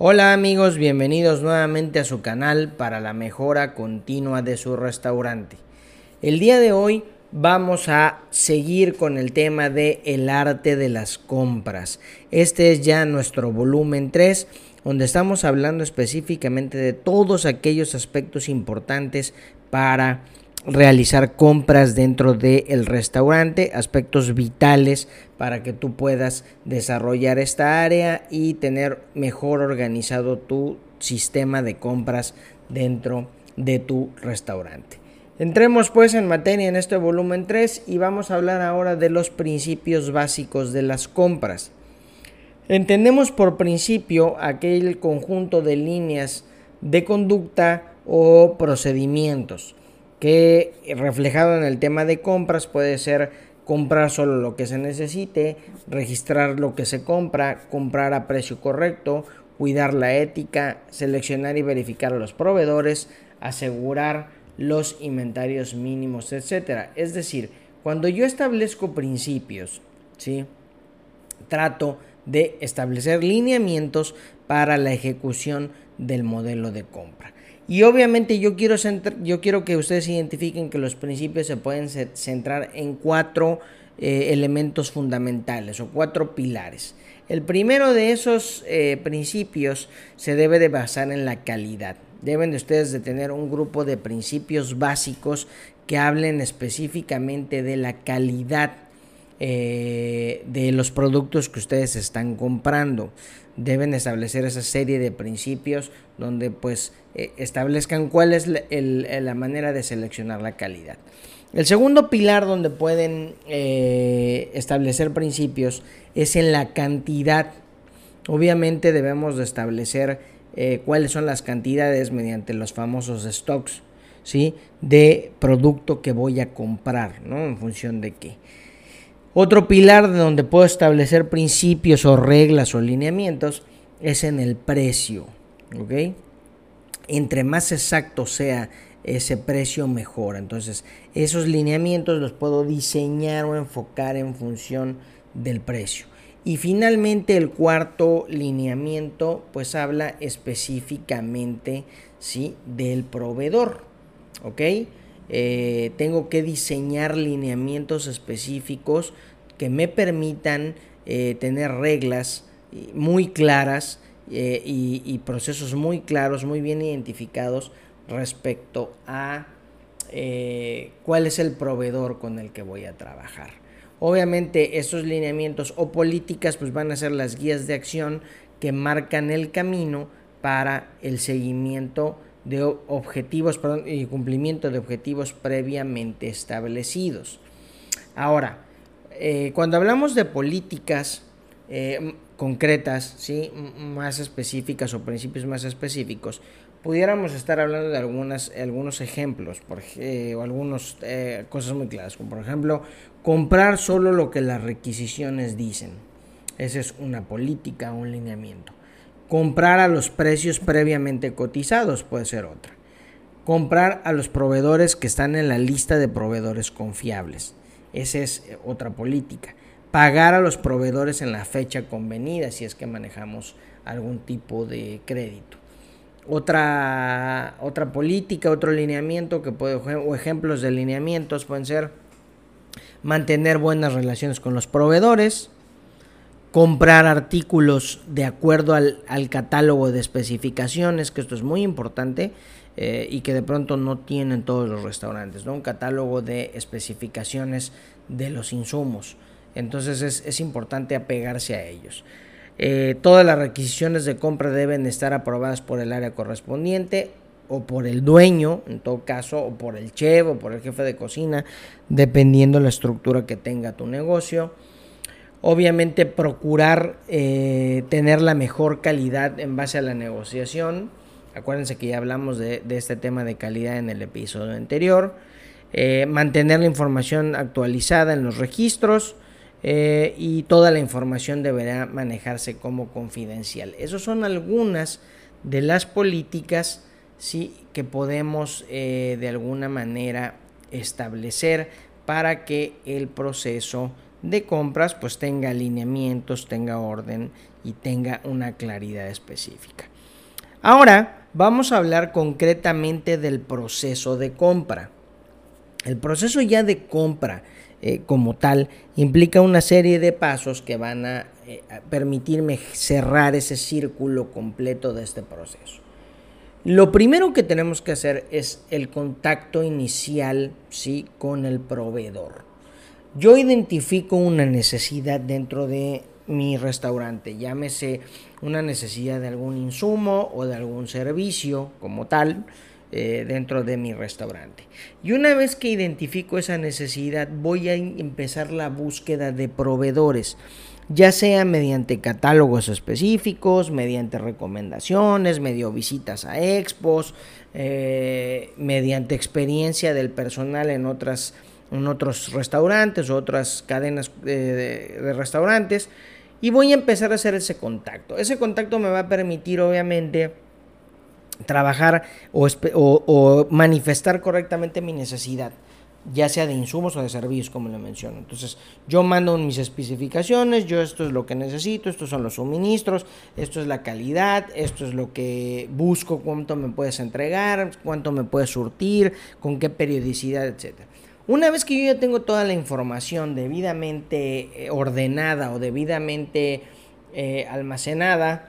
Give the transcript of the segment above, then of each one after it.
Hola amigos, bienvenidos nuevamente a su canal para la mejora continua de su restaurante. El día de hoy vamos a seguir con el tema de el arte de las compras. Este es ya nuestro volumen 3 donde estamos hablando específicamente de todos aquellos aspectos importantes para realizar compras dentro del restaurante, aspectos vitales para que tú puedas desarrollar esta área y tener mejor organizado tu sistema de compras dentro de tu restaurante. Entremos pues en materia en este volumen 3 y vamos a hablar ahora de los principios básicos de las compras. Entendemos por principio aquel conjunto de líneas de conducta o procedimientos que reflejado en el tema de compras puede ser comprar solo lo que se necesite, registrar lo que se compra, comprar a precio correcto, cuidar la ética, seleccionar y verificar a los proveedores, asegurar los inventarios mínimos, etcétera. Es decir, cuando yo establezco principios, ¿sí? trato de establecer lineamientos para la ejecución del modelo de compra. Y obviamente yo quiero, yo quiero que ustedes identifiquen que los principios se pueden centrar en cuatro eh, elementos fundamentales o cuatro pilares. El primero de esos eh, principios se debe de basar en la calidad. Deben de ustedes de tener un grupo de principios básicos que hablen específicamente de la calidad eh, de los productos que ustedes están comprando. Deben establecer esa serie de principios donde pues eh, establezcan cuál es la, manera de seleccionar la calidad. El segundo pilar donde pueden eh, establecer principios es en la cantidad. Obviamente debemos de establecer cuáles son las cantidades mediante los famosos stocks, ¿sí? De producto que voy a comprar, ¿no? En función de qué. Otro pilar de donde puedo establecer principios o reglas o lineamientos es en el precio. ¿ok? Entre más exacto sea ese precio, mejor. Entonces, esos lineamientos los puedo diseñar o enfocar en función del precio. Y finalmente el cuarto lineamiento pues habla específicamente ¿sí? del proveedor. ¿Ok? Eh, tengo que diseñar lineamientos específicos que me permitan eh, tener reglas eh, muy claras y, procesos muy claros, muy bien identificados respecto a cuál es el proveedor con el que voy a trabajar. Obviamente estos lineamientos o políticas pues van a ser las guías de acción que marcan el camino para el seguimiento de objetivos y cumplimiento de objetivos previamente establecidos. Ahora, eh, cuando hablamos de políticas eh, concretas, ¿sí? más específicas o principios más específicos, pudiéramos estar hablando de algunas, algunos ejemplos por, eh, o algunas cosas muy claras, como por ejemplo comprar solo lo que las requisiciones dicen. Esa es una política, un lineamiento. Comprar a los precios previamente cotizados puede ser otra. Comprar a los proveedores que están en la lista de proveedores confiables. Esa es eh, otra política. Pagar a los proveedores en la fecha convenida si es que manejamos algún tipo de crédito. Otra, otra política, otro lineamiento que puede, o ejemplos de lineamientos pueden ser mantener buenas relaciones con los proveedores, comprar artículos de acuerdo al, catálogo de especificaciones, que esto es muy importante eh, y que de pronto no tienen todos los restaurantes, ¿no? un catálogo de especificaciones de los insumos. Entonces es, importante apegarse a ellos. Eh, todas las requisiciones de compra deben estar aprobadas por el área correspondiente o por el dueño, en todo caso, o por el chef o por el jefe de cocina, dependiendo la estructura que tenga tu negocio. Obviamente procurar eh, tener la mejor calidad en base a la negociación. Acuérdense que ya hablamos de, este tema de calidad en el episodio anterior. Eh, mantener la información actualizada en los registros eh, y toda la información deberá manejarse como confidencial. Esas son algunas de las políticas que podemos de alguna manera establecer para que el proceso de compras pues tenga alineamientos, tenga orden y tenga una claridad específica. Ahora vamos a hablar concretamente del proceso de compra. El proceso ya de compra eh, como tal implica una serie de pasos que van a, eh, a permitirme cerrar ese círculo completo de este proceso. Lo primero que tenemos que hacer es el contacto inicial ¿sí? con el proveedor. Yo identifico una necesidad dentro de mi restaurante, llámese una necesidad de algún insumo o de algún servicio como tal eh, dentro de mi restaurante. Y una vez que identifico esa necesidad, voy a empezar la búsqueda de proveedores ya sea mediante catálogos específicos, mediante recomendaciones, medio visitas a expos, eh, mediante experiencia del personal en otras en otros restaurantes otras cadenas de, restaurantes y voy a empezar a hacer ese contacto. Ese contacto me va a permitir obviamente trabajar o manifestar correctamente mi necesidad ya sea de insumos o de servicios, como le menciono. Entonces, yo mando mis especificaciones, yo esto es lo que necesito, estos son los suministros, esto es la calidad, esto es lo que busco, cuánto me puedes entregar, cuánto me puedes surtir, con qué periodicidad, etc. Una vez que yo ya tengo toda la información debidamente eh, ordenada o debidamente eh, almacenada,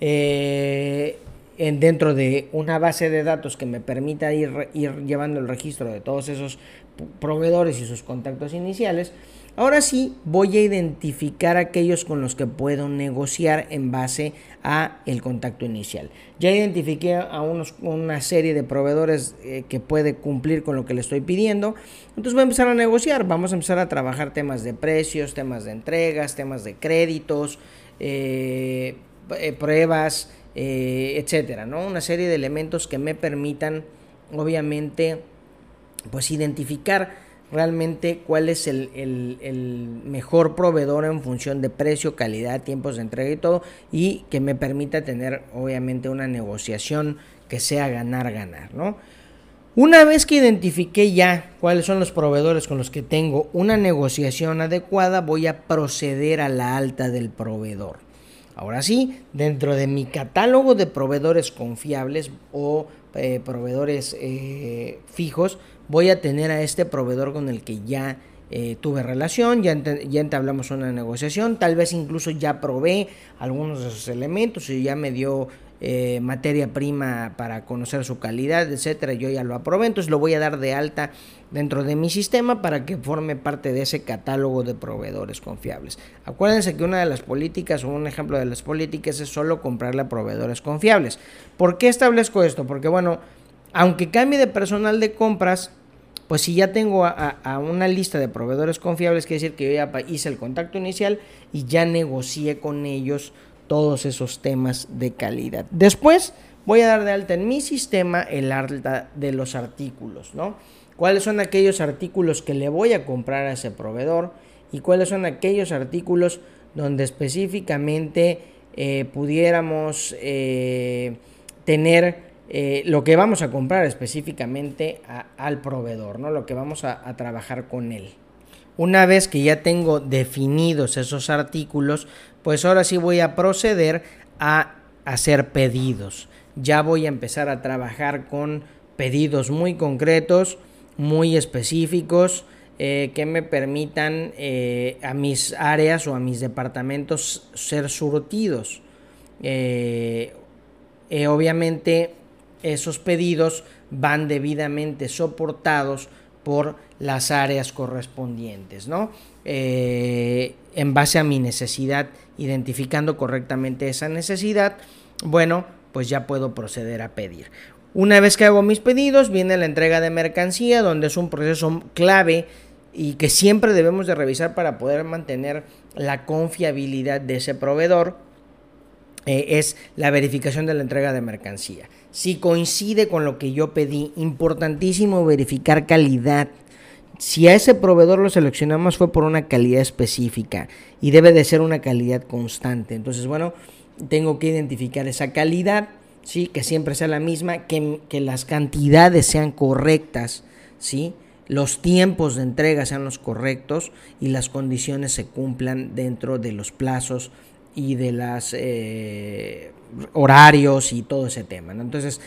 eh, dentro de una base de datos que me permita ir, ir llevando el registro de todos esos proveedores y sus contactos iniciales, ahora sí voy a identificar aquellos con los que puedo negociar en base a el contacto inicial. Ya identifiqué a unos, una serie de proveedores eh, que puede cumplir con lo que le estoy pidiendo, entonces voy a empezar a negociar, vamos a empezar a trabajar temas de precios, temas de entregas, temas de créditos, eh, eh, pruebas, etcétera, ¿no? Una serie de elementos que me permitan, obviamente, pues identificar realmente cuál es el, mejor proveedor en función de precio, calidad, tiempos de entrega y todo, y que me permita tener obviamente una negociación que sea ganar-ganar, ¿no? Una vez que identifique ya cuáles son los proveedores con los que tengo una negociación adecuada, voy a proceder a la alta del proveedor. Ahora sí, dentro de mi catálogo de proveedores confiables o eh, proveedores eh, fijos, voy a tener a este proveedor con el que ya eh, tuve relación, ya, ya entablamos una negociación, tal vez incluso ya probé algunos de esos elementos y ya me dio eh, materia prima para conocer su calidad, etcétera, yo ya lo aprobé, entonces lo voy a dar de alta dentro de mi sistema para que forme parte de ese catálogo de proveedores confiables. Acuérdense que una de las políticas o un ejemplo de las políticas es solo comprarle a proveedores confiables. ¿Por qué establezco esto? Porque bueno, aunque cambie de personal de compras, pues si ya tengo a, una lista de proveedores confiables, quiere decir que yo ya hice el contacto inicial y ya negocié con ellos todos esos temas de calidad. Después voy a dar de alta en mi sistema el alta de los artículos, ¿no? ¿Cuáles son aquellos artículos que le voy a comprar a ese proveedor? Y cuáles son aquellos artículos donde específicamente eh, pudiéramos eh, tener eh, lo que vamos a comprar específicamente al proveedor, ¿no? Lo que vamos a, a trabajar con él. Una vez que ya tengo definidos esos artículos, pues ahora sí voy a proceder a hacer pedidos. Ya voy a empezar a trabajar con pedidos muy concretos, muy específicos, eh, que me permitan eh, a mis áreas o a mis departamentos ser surtidos. obviamente esos pedidos van debidamente soportados por las áreas correspondientes, ¿no? Eh, en base a mi necesidad, identificando correctamente esa necesidad, bueno, pues ya puedo proceder a pedir. Una vez que hago mis pedidos, viene la entrega de mercancía, donde es un proceso clave y que siempre debemos de revisar para poder mantener la confiabilidad de ese proveedor, eh, es la verificación de la entrega de mercancía si coincide con lo que yo pedí. Importantísimo verificar calidad. Si a ese proveedor lo seleccionamos fue por una calidad específica y debe de ser una calidad constante. Entonces, bueno, tengo que identificar esa calidad, ¿sí? que siempre sea la misma, que, que las cantidades sean correctas, ¿sí? los tiempos de entrega sean los correctos y las condiciones se cumplan dentro de los plazos y de los eh, horarios y todo ese tema. Entonces,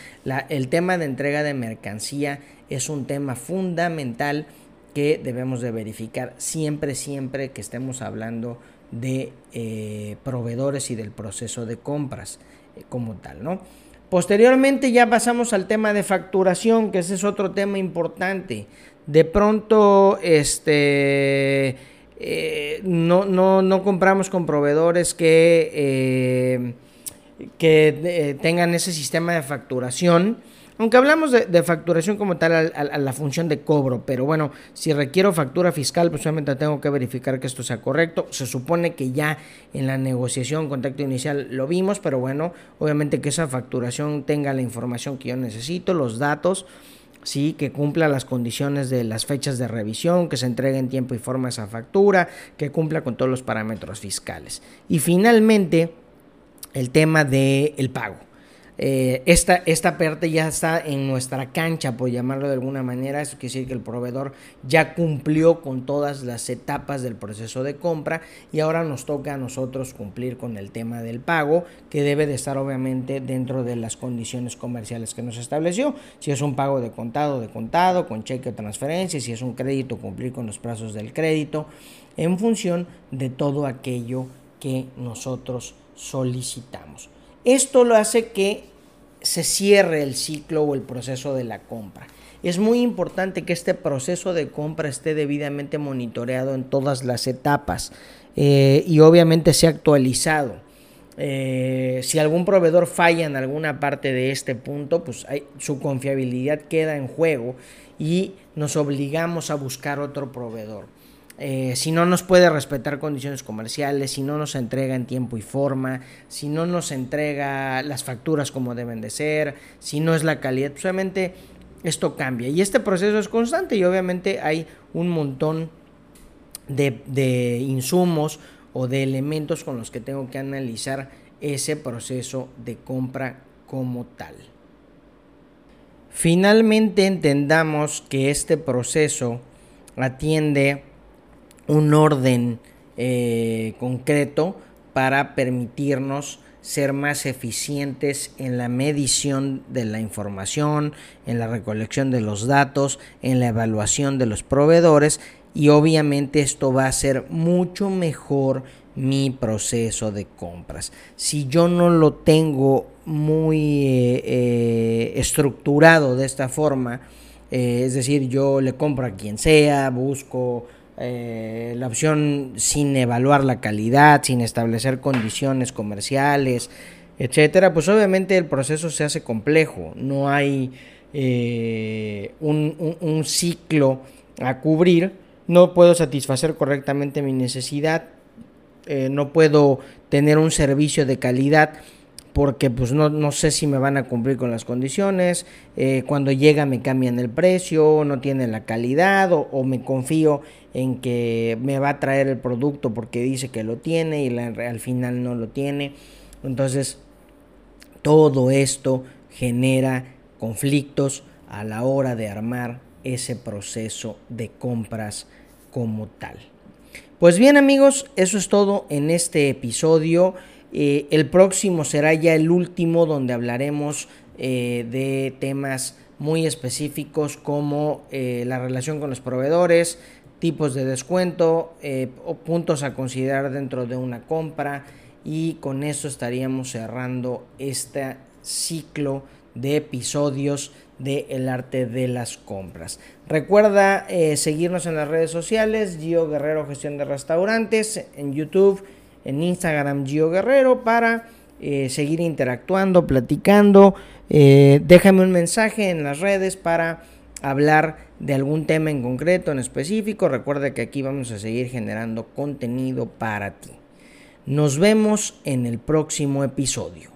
el tema de entrega de mercancía es un tema fundamental que debemos de verificar siempre, siempre que estemos hablando de eh, proveedores y del proceso de compras eh, como tal, ¿no? Posteriormente ya pasamos al tema de facturación, que ese es otro tema importante. De pronto, este, eh, no, no, no, compramos con proveedores que, que tengan ese sistema de facturación aunque hablamos de, facturación como tal a, la función de cobro, pero bueno, si requiero factura fiscal, pues obviamente tengo que verificar que esto sea correcto. Se supone que ya en la negociación, contacto inicial, lo vimos, pero bueno, obviamente que esa facturación tenga la información que yo necesito, los datos, sí, que cumpla las condiciones de las fechas de revisión, que se entregue en tiempo y forma esa factura, que cumpla con todos los parámetros fiscales. Y finalmente, el tema del pago. Eh, esta, esta parte ya está en nuestra cancha, por llamarlo de alguna manera. Eso quiere decir que el proveedor ya cumplió con todas las etapas del proceso de compra y ahora nos toca a nosotros cumplir con el tema del pago, que debe de estar obviamente dentro de las condiciones comerciales que nos estableció. Si es un pago de contado, de contado, con cheque o transferencia, si es un crédito, cumplir con los plazos del crédito, en función de todo aquello que nosotros solicitamos. Esto lo hace que se cierre el ciclo o el proceso de la compra. Es muy importante que este proceso de compra esté debidamente monitoreado en todas las etapas eh, y obviamente sea actualizado. Eh, si algún proveedor falla en alguna parte de este punto, pues su confiabilidad queda en juego y nos obligamos a buscar otro proveedor. Eh, si no nos puede respetar condiciones comerciales, si no nos entrega en tiempo y forma, si no nos entrega las facturas como deben de ser, si no es la calidad, pues obviamente esto cambia. Y este proceso es constante y obviamente hay un montón de, de insumos o de elementos con los que tengo que analizar ese proceso de compra como tal. Finalmente entendamos que este proceso atiende un orden eh, concreto para permitirnos ser más eficientes en la medición de la información, en la recolección de los datos, en la evaluación de los proveedores y obviamente esto va a ser mucho mejor mi proceso de compras. Si yo no lo tengo muy eh, eh, estructurado de esta forma, es decir, yo le compro a quien sea, busco eh, la opción sin evaluar la calidad, sin establecer condiciones comerciales, etcétera, pues obviamente el proceso se hace complejo. No hay eh, un, ciclo a cubrir. No puedo satisfacer correctamente mi necesidad. Eh, no puedo tener un servicio de calidad porque pues no, sé si me van a cumplir con las condiciones, eh, cuando llega me cambian el precio, no tiene la calidad o, me confío en que me va a traer el producto porque dice que lo tiene y al final no lo tiene. Entonces, todo esto genera conflictos a la hora de armar ese proceso de compras como tal. Pues bien amigos, eso es todo en este episodio. Eh, el próximo será ya el último donde hablaremos eh, de temas muy específicos como eh, la relación con los proveedores, tipos de descuento o puntos a considerar dentro de una compra y con eso estaríamos cerrando este ciclo de episodios de El arte de las compras. Recuerda seguirnos en las redes sociales, Gio Guerrero Gestión de Restaurantes, en YouTube en Instagram Gio Guerrero para eh, seguir interactuando, platicando. Eh, déjame un mensaje en las redes para hablar de algún tema en concreto, en específico. Recuerda que aquí vamos a seguir generando contenido para ti. Nos vemos en el próximo episodio.